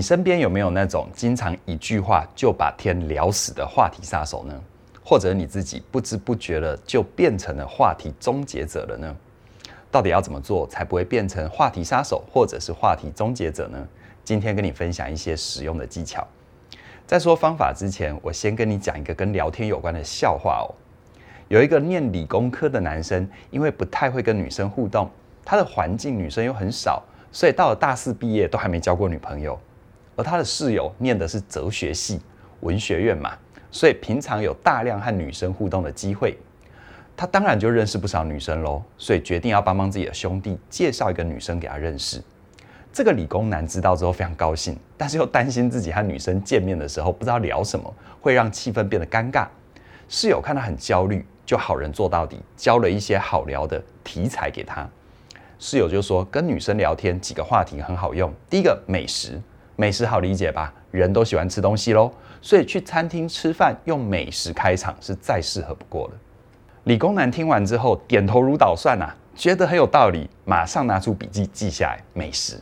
你身边有没有那种经常一句话就把天聊死的话题杀手呢？或者你自己不知不觉的就变成了话题终结者了呢？到底要怎么做才不会变成话题杀手或者是话题终结者呢？今天跟你分享一些实用的技巧。在说方法之前，我先跟你讲一个跟聊天有关的笑话哦。有一个念理工科的男生，因为不太会跟女生互动，他的环境女生又很少，所以到了大四毕业都还没交过女朋友。而他的室友念的是哲学系，文学院嘛，所以平常有大量和女生互动的机会。他当然就认识不少女生喽，所以决定要帮帮自己的兄弟介绍一个女生给他认识。这个理工男知道之后非常高兴，但是又担心自己和女生见面的时候不知道聊什么，会让气氛变得尴尬。室友看他很焦虑，就好人做到底，教了一些好聊的题材给他。室友就说，跟女生聊天几个话题很好用。第一个，美食，美食好理解吧？人都喜欢吃东西喽，所以去餐厅吃饭用美食开场是再适合不过了。理工男听完之后点头如捣蒜啊，觉得很有道理，马上拿出笔记记下来美食。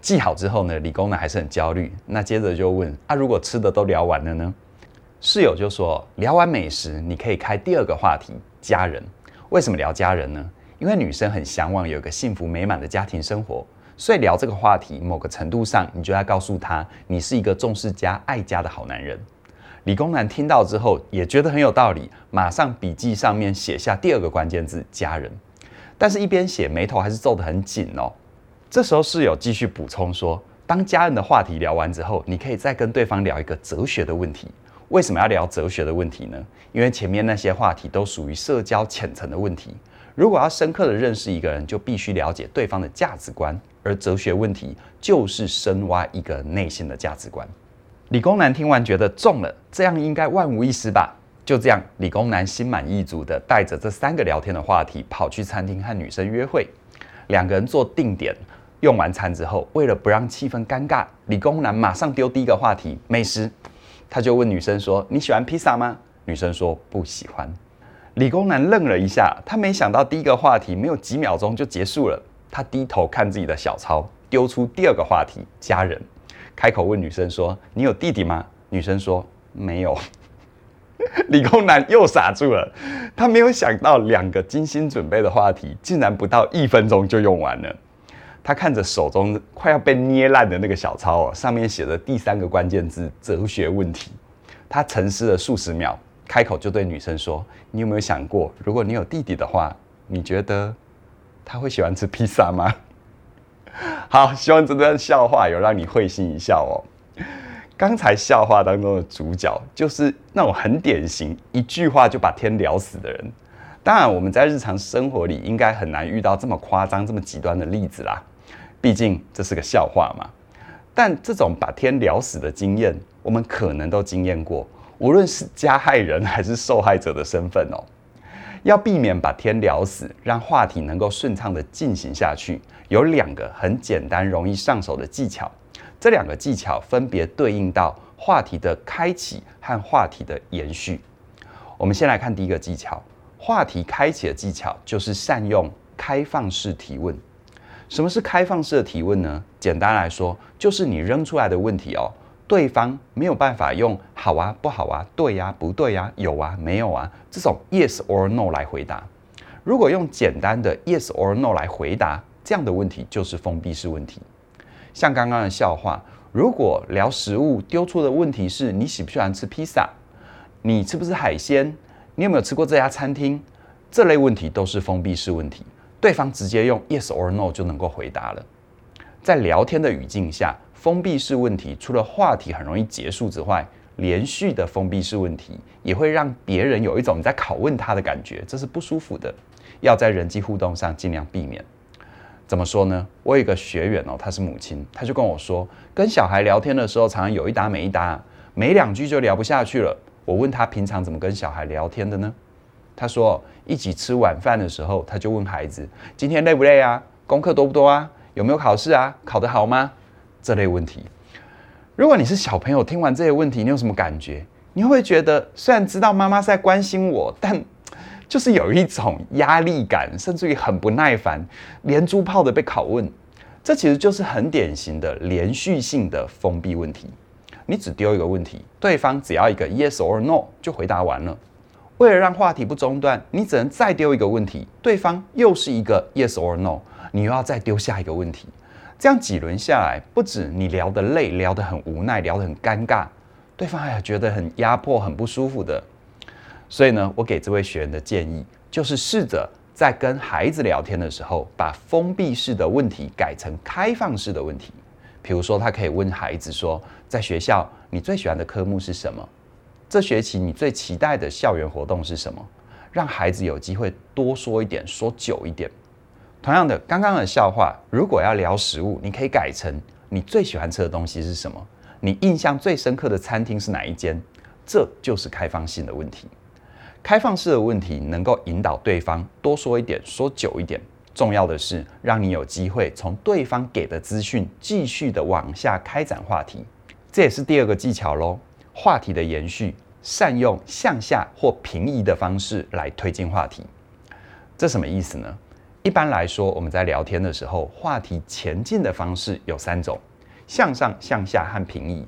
记好之后呢，理工男还是很焦虑。那接着就问：啊，如果吃的都聊完了呢？室友就说：聊完美食，你可以开第二个话题，家人。为什么聊家人呢？因为女生很向往有一个幸福美满的家庭生活，所以聊这个话题，某个程度上，你就要告诉他，你是一个重视家、爱家的好男人。理工男听到之后也觉得很有道理，马上笔记上面写下第二个关键字：家人。但是，一边写，眉头还是皱得很紧哦。这时候室友继续补充说：“当家人的话题聊完之后，你可以再跟对方聊一个哲学的问题。为什么要聊哲学的问题呢？因为前面那些话题都属于社交浅层的问题。如果要深刻的认识一个人，就必须了解对方的价值观，而哲学问题就是深挖一个内心的价值观。”理工男听完觉得中了，这样应该万无一失吧？就这样，理工男心满意足的带着这三个聊天的话题跑去餐厅和女生约会，两个人做定点。用完餐之后，为了不让气氛尴尬，理工男马上丢第一个话题美食。他就问女生说：“你喜欢披萨吗？”女生说：“不喜欢。”理工男愣了一下，他没想到第一个话题没有几秒钟就结束了。他低头看自己的小抄，丢出第二个话题家人，开口问女生说：“你有弟弟吗？”女生说：“没有。”理工男又傻住了，他没有想到两个精心准备的话题，竟然不到一分钟就用完了。他看着手中快要被捏烂的那个小抄哦，上面写着第三个关键字“哲学问题”。他沉思了数十秒，开口就对女生说：“你有没有想过，如果你有弟弟的话，你觉得他会喜欢吃披萨吗？” 好，希望这段笑话有让你会心一笑哦。刚才笑话当中的主角就是那种很典型，一句话就把天聊死的人。当然，我们在日常生活里应该很难遇到这么夸张、这么极端的例子啦。毕竟这是个笑话嘛，但这种把天聊死的经验，我们可能都经验过，无论是加害人还是受害者的身份哦。要避免把天聊死，让话题能够顺畅地进行下去，有两个很简单、容易上手的技巧。这两个技巧分别对应到话题的开启和话题的延续。我们先来看第一个技巧，话题开启的技巧就是善用开放式提问。什么是开放式的提问呢？简单来说，就是你扔出来的问题哦，对方没有办法用好啊、不好啊、对呀、不对呀、有啊、没有啊这种 yes or no 来回答。如果用简单的 yes or no 来回答，这样的问题就是封闭式问题。像刚刚的笑话，如果聊食物丢出的问题是你喜不喜欢吃披萨，你吃不吃海鲜，你有没有吃过这家餐厅，这类问题都是封闭式问题。对方直接用 yes or no 就能够回答了。在聊天的语境下，封闭式问题除了话题很容易结束之外，连续的封闭式问题也会让别人有一种你在拷问他的感觉，这是不舒服的。要在人际互动上尽量避免。怎么说呢？我有一个学员哦，他是母亲，他就跟我说，跟小孩聊天的时候，常常有一搭没一搭，没两句就聊不下去了。我问他平常怎么跟小孩聊天的呢？他说，一起吃晚饭的时候，他就问孩子：“今天累不累啊？功课多不多啊？有没有考试啊？考得好吗？”这类问题。如果你是小朋友，听完这些问题，你有什么感觉？你会觉得，虽然知道妈妈是在关心我，但 就是有一种压力感，甚至于很不耐烦，连珠炮的被拷问。这其实就是很典型的连续性的封闭问题。你只丢一个问题，对方只要一个 yes or no 就回答完了。为了让话题不中断，你只能再丢一个问题，对方又是一个 yes or no，你又要再丢下一个问题。这样几轮下来，不止你聊得累，聊得很无奈，聊得很尴尬，对方还觉得很压迫、很不舒服的。所以呢，我给这位学员的建议就是试着。在跟孩子聊天的时候，把封闭式的问题改成开放式的问题。比如说，他可以问孩子说：“在学校，你最喜欢的科目是什么？这学期你最期待的校园活动是什么？”让孩子有机会多说一点，说久一点。同样的，刚刚的笑话，如果要聊食物，你可以改成：“你最喜欢吃的东西是什么？你印象最深刻的餐厅是哪一间？”这就是开放性的问题。开放式的问题能够引导对方多说一点，说久一点。重要的是，让你有机会从对方给的资讯继续的往下开展话题。这也是第二个技巧喽，话题的延续，善用向下或平移的方式来推进话题。这什么意思呢？一般来说，我们在聊天的时候，话题前进的方式有三种：向上、向下和平移。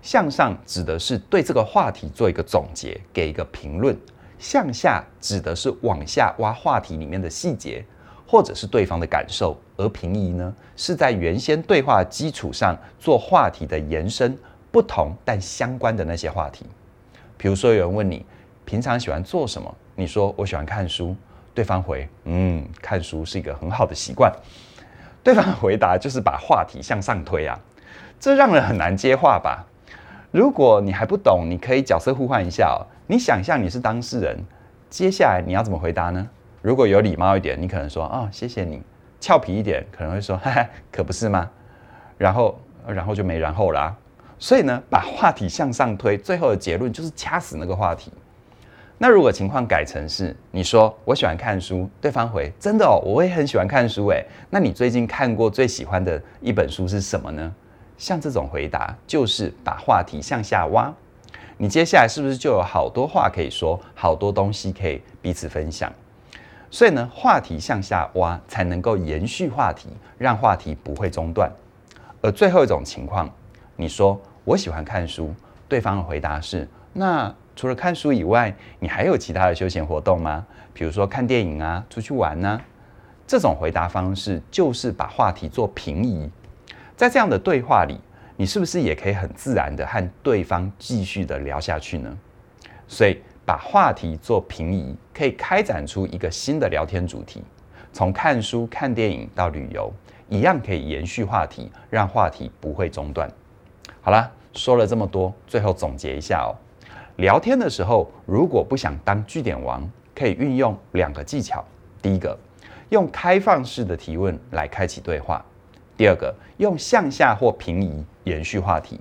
向上指的是对这个话题做一个总结，给一个评论。向下指的是往下挖话题里面的细节，或者是对方的感受，而平移呢，是在原先对话基础上做话题的延伸，不同但相关的那些话题。比如说有人问你平常喜欢做什么，你说我喜欢看书，对方回嗯，看书是一个很好的习惯。对方回答就是把话题向上推啊，这让人很难接话吧？如果你还不懂，你可以角色互换一下哦。你想象你是当事人，接下来你要怎么回答呢？如果有礼貌一点，你可能说啊、哦，谢谢你；俏皮一点，可能会说，哈哈，可不是吗？然后，然后就没然后啦。所以呢，把话题向上推，最后的结论就是掐死那个话题。那如果情况改成是你说我喜欢看书，对方回真的哦，我也很喜欢看书诶。那你最近看过最喜欢的一本书是什么呢？像这种回答，就是把话题向下挖。你接下来是不是就有好多话可以说，好多东西可以彼此分享？所以呢，话题向下挖才能够延续话题，让话题不会中断。而最后一种情况，你说我喜欢看书，对方的回答是：那除了看书以外，你还有其他的休闲活动吗？比如说看电影啊，出去玩呢？这种回答方式就是把话题做平移。在这样的对话里。你是不是也可以很自然的和对方继续的聊下去呢？所以把话题做平移，可以开展出一个新的聊天主题。从看书、看电影到旅游，一样可以延续话题，让话题不会中断。好啦，说了这么多，最后总结一下哦。聊天的时候，如果不想当据点王，可以运用两个技巧。第一个，用开放式的提问来开启对话。第二个，用向下或平移延续话题。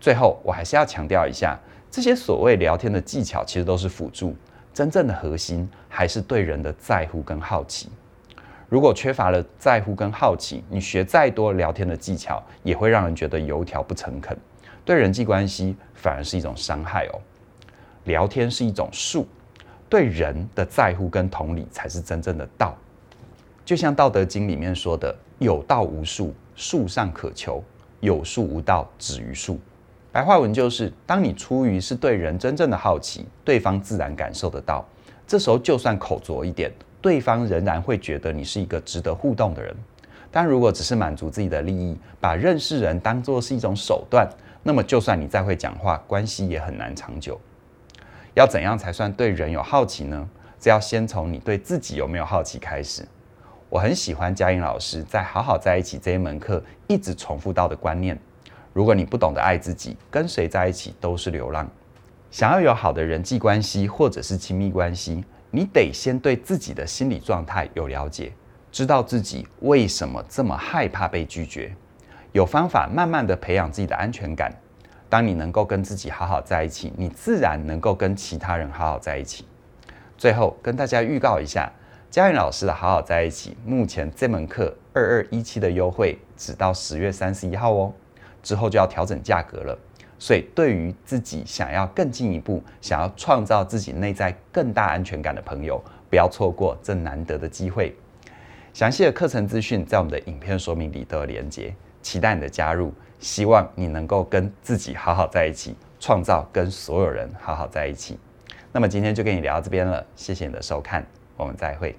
最后，我还是要强调一下，这些所谓聊天的技巧其实都是辅助，真正的核心还是对人的在乎跟好奇。如果缺乏了在乎跟好奇，你学再多聊天的技巧，也会让人觉得油条不诚恳，对人际关系反而是一种伤害哦。聊天是一种术，对人的在乎跟同理才是真正的道。就像《道德经》里面说的。有道无术，术上可求；有术无道，止于术。白话文就是：当你出于是对人真正的好奇，对方自然感受得到。这时候就算口拙一点，对方仍然会觉得你是一个值得互动的人。但如果只是满足自己的利益，把认识人当作是一种手段，那么就算你再会讲话，关系也很难长久。要怎样才算对人有好奇呢？这要先从你对自己有没有好奇开始。我很喜欢嘉颖老师在《好好在一起》这一门课一直重复到的观念：如果你不懂得爱自己，跟谁在一起都是流浪。想要有好的人际关系或者是亲密关系，你得先对自己的心理状态有了解，知道自己为什么这么害怕被拒绝，有方法慢慢的培养自己的安全感。当你能够跟自己好好在一起，你自然能够跟其他人好好在一起。最后跟大家预告一下。嘉颖老师的好好在一起，目前这门课二二一七的优惠只到十月三十一号哦，之后就要调整价格了。所以，对于自己想要更进一步，想要创造自己内在更大安全感的朋友，不要错过这难得的机会。详细的课程资讯在我们的影片说明里都有连接，期待你的加入。希望你能够跟自己好好在一起，创造跟所有人好好在一起。那么今天就跟你聊到这边了，谢谢你的收看，我们再会。